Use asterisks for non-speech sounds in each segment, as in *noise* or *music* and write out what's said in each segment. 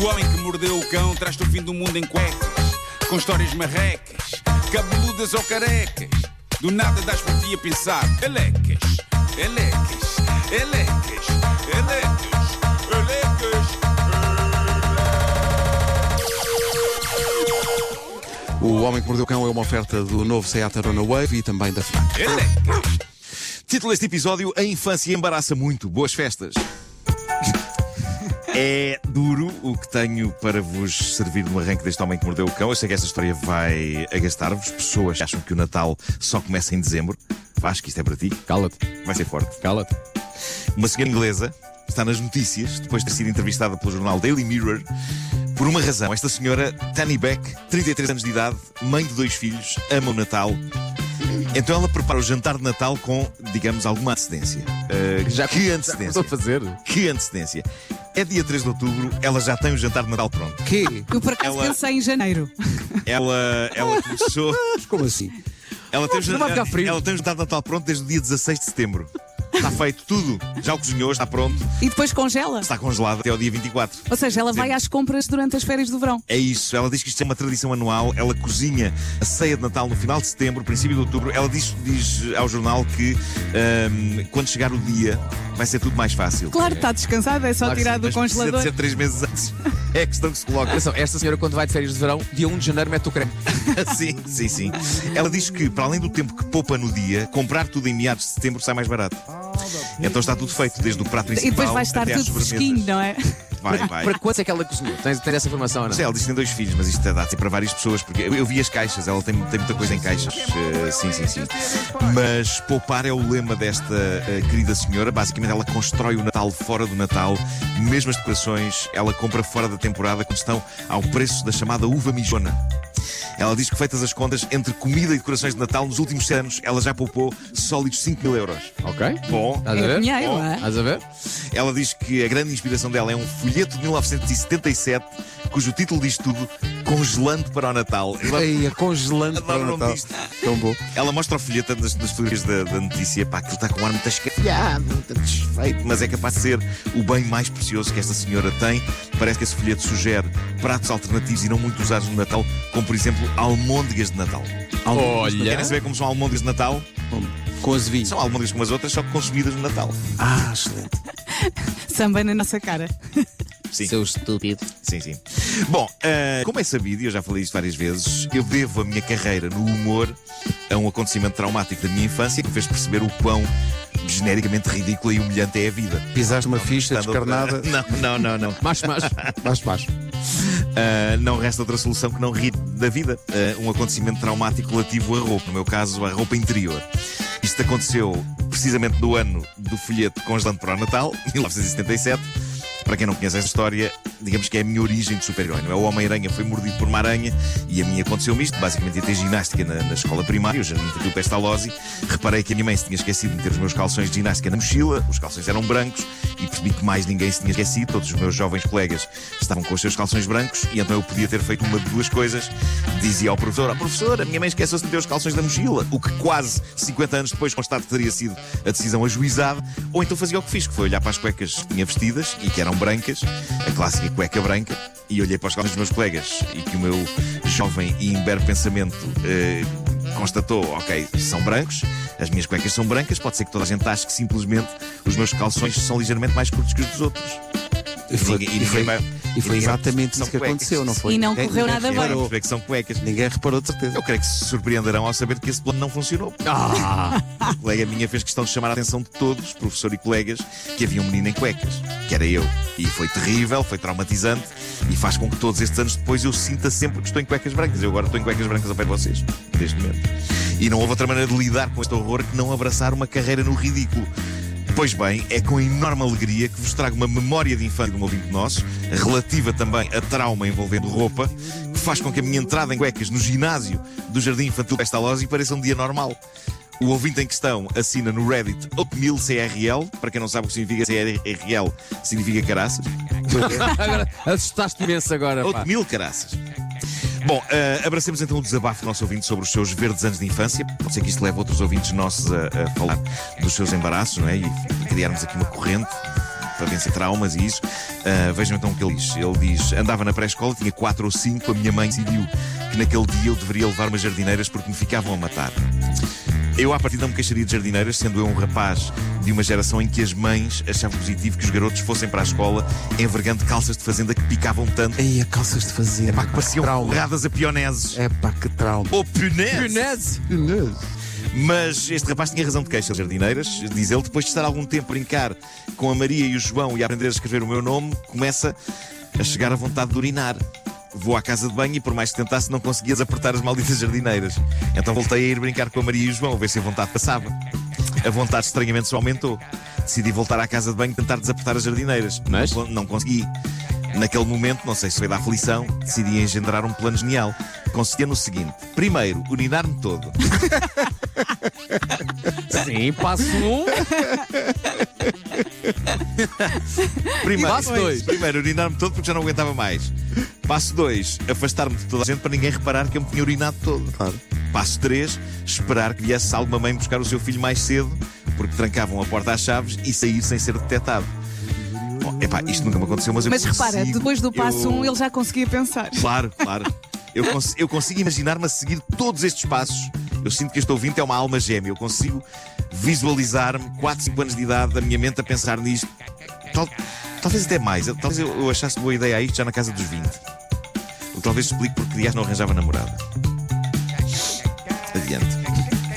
O homem que mordeu o cão traz-te o fim do mundo em cuecas, com histórias marrecas, cabeludas ou carecas. Do nada das por ti a pensar, elecas, elecas, elecas, elecas, elecas. O Homem que Mordeu o Cão é uma oferta do novo Seat Arona Wave e também da FNAC. elecas. Título deste episódio: A infância embaraça muito. Boas festas. É duro o que tenho para vos servir no arranque deste Homem que Mordeu o Cão. Eu sei que esta história vai agastar-vos. Pessoas que acham que o Natal só começa em dezembro. Vasco, isto é para ti. Cala-te, Vai ser forte. cala-te. Uma senhora inglesa está nas notícias depois de ter sido entrevistada pelo jornal Daily Mirror. Por uma razão, esta senhora, Tanny Beck, 33 anos de idade, mãe de dois filhos, ama o Natal. Então ela prepara o jantar de Natal com, digamos, alguma antecedência. Uh, Já que Já antecedência? estou a fazer. Que antecedência? É dia 3 de outubro, ela já tem o jantar de Natal pronto. Quê? Eu por acaso Ela- pensei em janeiro. *laughs* Ela, ela começou. Mas *laughs* como assim? Ela tem, Não ela tem o jantar de Natal pronto desde o dia 16 de setembro. Está feito tudo. Já o cozinhou, está pronto. E depois congela. Está congelado até ao dia 24. Ou seja, ela vai às compras durante as férias do verão. É isso, ela diz que isto é uma tradição anual. Ela cozinha a ceia de Natal no final de setembro, princípio de outubro. Ela diz, diz ao jornal que ahm, quando chegar o dia vai ser tudo mais fácil. Claro, está descansada, é só Claro tirar sim, do Mas precisa de congelador. ser três meses antes. *laughs* É a questão que se coloca. Atenção, esta senhora, quando vai de férias de verão, dia 1 de janeiro mete o creme. *laughs* sim, sim, sim. Ela diz que, para além do tempo que poupa no dia, comprar tudo em meados de setembro sai mais barato. Então está tudo feito, desde o prato principal E depois vai estar tudo fresquinho, não é? Vai, vai. Para quantos é que ela cozinhou? Tens, tens essa informação ou não? Não sei, ela disse que tem dois filhos, mas isto dá para várias pessoas, porque eu, eu vi as caixas, ela tem, tem muita coisa em caixas. eh, sim, sim, sim. Mas poupar é o lema desta eh, querida senhora. Basicamente, ela constrói o Natal fora do Natal, mesmo as decorações, ela compra fora da temporada, quando estão ao preço da chamada uva mijona. Ela diz que, feitas as contas, entre comida e decorações de Natal, nos últimos 100 anos, ela já poupou sólidos 5 mil euros. Ok. Bom, Estás a É ver? dinheiro, Bom. não é? Estás a ver? ela diz que a grande inspiração dela é um folheto de 1977, cujo título diz tudo: Congelando para o Natal. Ela, Ei, congelando para o Natal. disto. Tão bom. ela mostra o folheto das, das fotografias da, da notícia, pá, aquilo está com um ar muito escafiado, muito desfeito, mas é capaz de ser o bem mais precioso que esta senhora tem. Parece que esse folheto sugere pratos alternativos e não muito usados no Natal, como por exemplo almôndegas de Natal. Almôndegas. Olha. Querem saber como são almôndegas de Natal? Com azevinho. São almôndegas como as outras, só que consumidas no Natal. Ah, excelente. *laughs* Samba na nossa cara. Sim. Seu estúpido. Sim, sim. Bom, ah, como é sabido, e eu já falei isto várias vezes, eu devo a minha carreira no humor a um acontecimento traumático da minha infância que me fez perceber o quão genericamente ridícula e humilhante é a vida. Pisaste uma ficha Portanto, descarnada. *laughs* Não, não, não, não. Macho, macho. Macho, macho. Ah, não resta outra solução que não rir da vida. Ah, um acontecimento traumático relativo à roupa, no meu caso, à roupa interior. Isto aconteceu precisamente no ano do folheto Congelando para o Natal, *laughs* 1977. Para quem não conhece esta história, digamos que é a minha origem de super-herói. não é? O Homem-Aranha foi mordido por uma aranha e a mim aconteceu-me isto. Basicamente ia ter ginástica na, na escola primária, o Jardim Infantil Pestalozzi. Reparei que a minha mãe se tinha esquecido de meter os meus calções de ginástica na mochila, os calções eram brancos e percebi que mais ninguém se tinha esquecido. Todos os meus jovens colegas estavam com os seus calções brancos e então eu podia ter feito uma de duas coisas. Dizia ao professor: Ó professor, a minha mãe esqueceu-se de meter os calções da mochila, o que quase 50 anos depois constato que teria sido a decisão ajuizada. Ou então fazia o que fiz, que foi olhar para as cuecas que tinha vestidas e que eram brancas, a clássica cueca branca, e olhei para os dos meus colegas e que o meu jovem e imberbe pensamento eh, constatou: ok, são brancos, as minhas cuecas são brancas, pode ser que toda a gente ache que simplesmente os meus calções são ligeiramente mais curtos que os dos outros. E foi, ninguém- e ninguém foi, vai- e foi exatamente isso que cuecas. aconteceu, não foi? E não Ninguém- correu ninguém nada bem. Reparou. perceber que são cuecas. Ninguém reparou de certeza. Eu creio que se surpreenderão ao saber que esse plano não funcionou. Ah! A colega minha fez questão de chamar a atenção de todos, professor e colegas, que havia um menino em cuecas, que era eu. E foi terrível, foi traumatizante e faz com que todos estes anos depois eu sinta sempre que estou em cuecas brancas. Eu agora estou em cuecas brancas ao pé de vocês, neste momento. E não houve outra maneira de lidar com este horror que não abraçar uma carreira no ridículo. Pois bem, é com enorme alegria que vos trago uma memória de infância de um ouvinte nosso, relativa também a trauma envolvendo roupa, que faz com que a minha entrada em cuecas no ginásio do Jardim Infantil Pestalozzi pareça um dia normal. O ouvinte em questão assina no Reddit Oatmeal CRL. Para quem não sabe o que significa CRL, significa caraças. *laughs* Agora, assustaste imenso agora, pá. Oatmeal caraças. Bom, eh, abracemos então o desabafo do nosso ouvinte sobre os seus verdes anos de infância. Pode ser que isto leve outros ouvintes nossos a, a falar dos seus embaraços, não é? E criarmos aqui uma corrente para vencer traumas e isso. Ah, vejam então o que ele diz. Ele diz: andava na pré-escola, tinha 4 ou 5, a minha mãe decidiu que naquele dia eu deveria levar umas jardineiras porque me ficavam a matar. Eu, à partida, não me queixaria de jardineiras, sendo eu um rapaz de uma geração em que as mães achavam positivo que os garotos fossem para a escola envergando calças de fazenda que picavam tanto. Ei, a calças de fazer. Pá, que pareciam trauma. borradas a pioneses. É pá, que trauma. Ou punés. Inês. Mas este rapaz tinha razão de queixa de jardineiras, diz ele, depois de estar algum tempo a brincar com a Maria e o João e a aprender a escrever o meu nome, começa a chegar a vontade de urinar. Vou à casa de banho e por mais que tentasse não conseguia desapertar as malditas jardineiras. Então voltei a ir brincar com a Maria e o João, a ver se a vontade passava. A vontade estranhamente só aumentou. Decidi voltar à casa de banho e tentar desapertar as jardineiras. Mas? Não, não consegui. Naquele momento, não sei se foi da aflição, decidi engendrar um plano genial. Consistia no seguinte: primeiro, urinar-me todo. Sim, passo um. Primeiro, Passo dois. Primeiro, urinar-me todo porque já não aguentava mais. Passo 2, afastar-me de toda a gente para ninguém reparar que eu me tinha urinado todo. Passo 3, esperar que viesse alguma mãe buscar o seu filho mais cedo, porque trancavam a porta às chaves e sair sem ser detectado. Bom, epá, isto nunca me aconteceu, mas eu Mas repara, consigo- depois do passo eu- 1 um, ele já conseguia pensar. Claro, claro. Eu, *laughs* cons- eu consigo imaginar-me a seguir todos estes passos. Eu sinto que este ouvinte é uma alma gêmea. Eu consigo visualizar-me, 4, 5 anos de idade, da minha mente a pensar nisto. Tal- talvez até mais. Eu- Talvez eu, eu achasse boa ideia a isto já na casa dos 20. O que talvez explique porque Dias não arranjava namorada. Adiante.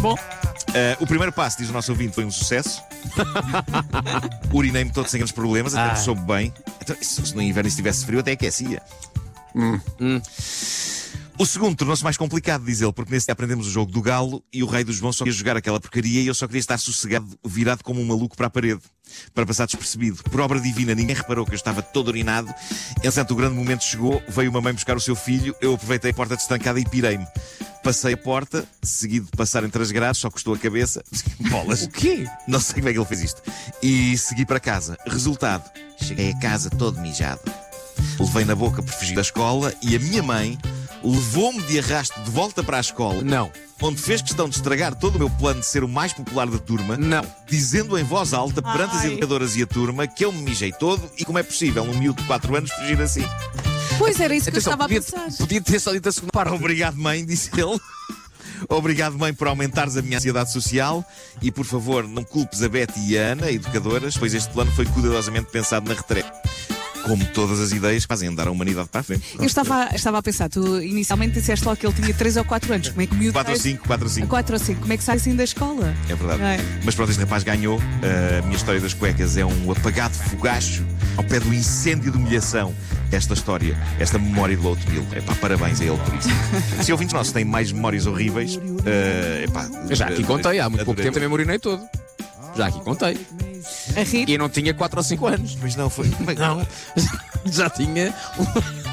Bom, Ah, o primeiro passo, diz o nosso ouvinte, foi um sucesso. *laughs* Urinei-me todo sem grandes problemas, até Ah. me soube bem. Então, se se no inverno estivesse frio, até aquecia. O segundo tornou-se mais complicado, diz ele, porque nesse dia aprendemos o jogo do galo e o rei dos João só queria jogar aquela porcaria e eu só queria estar sossegado, virado como um maluco para a parede, para passar despercebido. Por obra divina, ninguém reparou que eu estava todo urinado. Entretanto, o grande momento chegou, veio uma mãe buscar o seu filho, eu aproveitei a porta destancada e pirei-me. Passei a porta, seguido de passar entre as grades, só custou a cabeça. *laughs* Bolas. O quê? Não sei como é que ele fez isto. E segui para casa. Resultado: cheguei a casa todo mijado. Levei na boca por fugir da escola e a minha mãe levou-me de arrasto de volta para a escola, Não. onde fez questão de estragar todo o meu plano de ser o mais popular da turma, Não. dizendo em voz alta perante as Ai. educadoras e a turma que eu me mijei todo e como é possível um miúdo de 4 anos fugir assim. pois era isso que eu estava a podia, pensar. podia ter só dito a segunda parte. Obrigado, mãe, disse ele. *laughs* Obrigado, mãe, por aumentares a minha ansiedade social e, por favor, não culpes a Betty e a Ana, educadoras, pois este plano foi cuidadosamente pensado na retrete. Como todas as ideias que fazem andar a humanidade para a frente. Eu estava, estava a pensar, tu inicialmente disseste logo que ele tinha 3 ou 4 anos. Como é que o miúdo 4 ou sai- 5, 4 ou 5. 4 ou 5, como é que sai assim da escola? É verdade. É? Mas pronto, este rapaz ganhou. A minha história das cuecas é um apagado fogacho ao pé do incêndio de humilhação. Esta história, esta memória do Oatmeal. Epá, parabéns a ele por isso. *laughs* Se ouvintes nossos têm mais memórias horríveis, eh, epá, já aqui eh, contei, há muito pouco adorei. tempo também me urinei todo. Já aqui contei. A rir? E eu não tinha 4 ou 5 anos. Mas não, foi. Não. *laughs* Já tinha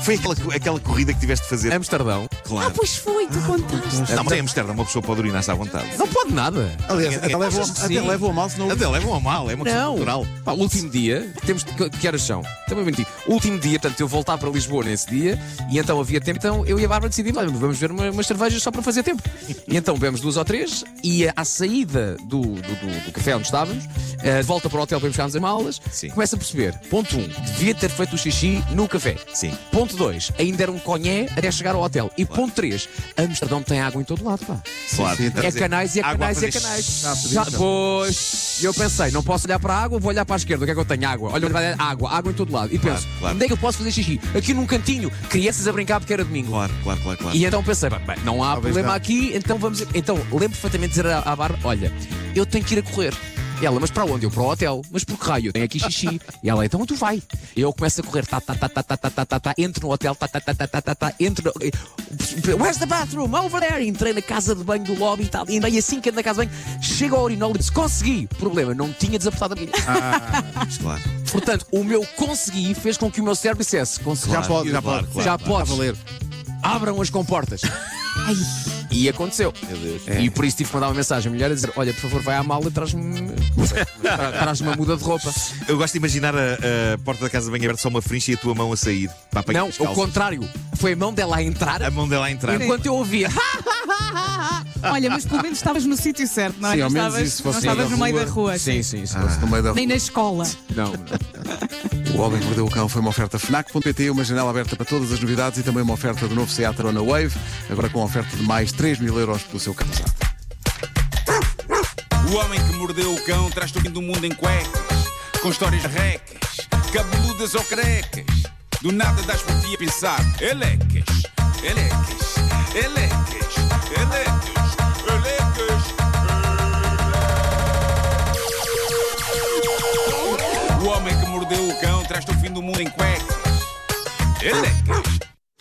Foi aquela, aquela corrida que tiveste de fazer. Amsterdão. Claro. Ah, pois foi, tu contaste. Não, mas em Amsterdã uma pessoa pode urinar-se à vontade. Não pode nada. Aliás, até levam até levam a mal, senão. Até levam a mal, é uma questão Não. cultural. Pá, o último dia, temos que, que horas são? Também menti. O último dia, portanto, eu voltar para Lisboa nesse dia e então havia tempo, então eu e a Bárbara decidimos, olha, vamos ver uma, umas cervejas só para fazer tempo. E então bebemos duas ou três e à saída do, do, do- do café onde estávamos, eh, de volta para o hotel para ir buscarmos as malas, Sim. começa a perceber, ponto um, devia ter feito o xixi no café. Sim. Ponto 2, ainda era um conhé até chegar ao hotel. E ponto 3, Amsterdão tem água em todo lado, pá. Claro. sim, É dizer, canais e é canais e é canais. Já, pois, e eu pensei, não posso olhar para a água, vou olhar para a esquerda. O que é que eu tenho? Água. Olha, vai dar água, água em todo lado. E penso, claro. onde é que eu posso fazer xixi? Aqui num cantinho, crianças a brincar porque era domingo. Claro, claro, claro, claro. E então pensei, bem, não há Talvez problema não. aqui, então vamos. Então, lembro perfeitamente de dizer à, à Bárbara: olha, eu tenho que ir a correr. E ela, mas para onde? Eu para o hotel. Mas por que raio? Eu tenho aqui xixi. E ela, então tu vai. E eu começo a correr, tá, tá, tá, tá, tá, tá, tá, tá, tá, entro no hotel, tá, tá, tá, tá, tá, tá, tá, entro no... Where's the bathroom? Over there. Entrei na casa de banho do lobby e tal. E andei assim que ando na casa de banho, chego ao urinol e disse, consegui. Problema, não tinha desapertado a bilha. Claro. Portanto, o meu consegui fez com que o meu cérebro dissesse, consegui. Já pode, já claro, pode. claro, Já claro. valer. Abram as comportas. E E aconteceu. Meu Deus. E por isso tive que mandar uma mensagem à mulher a dizer: Olha, por favor, vai à mala e traz-me *laughs* tra- traz uma muda de roupa. Eu gosto de imaginar a, a porta da casa bem aberta, só uma frincha e a tua mão a sair. Não, o contrário. Foi a mão dela a entrar A mão dela a entrar. enquanto eu ouvia. *laughs* Olha, mas pelo menos estavas no sítio certo, não é? Sim, ao menos estavas, isso, não fosse estavas no meio rua. da rua. Sim, sim, sim. No meio da Nem na escola. Não, não. O Homem que Mordeu o Cão foi uma oferta FNAC.pt, uma janela aberta para todas as novidades e também uma oferta do novo Seat Arona Wave, agora com oferta de mais 3 mil euros pelo seu carro usado. O homem que mordeu o cão traz-te o fim do mundo em cuecas, com histórias recas, cabeludas ou carecas. Do nada das por ti a pensar, elecas, elecas, elecas, elecas, elecas. O homem que mordeu o cão traz-te o fim do mundo em cuecas, elecas,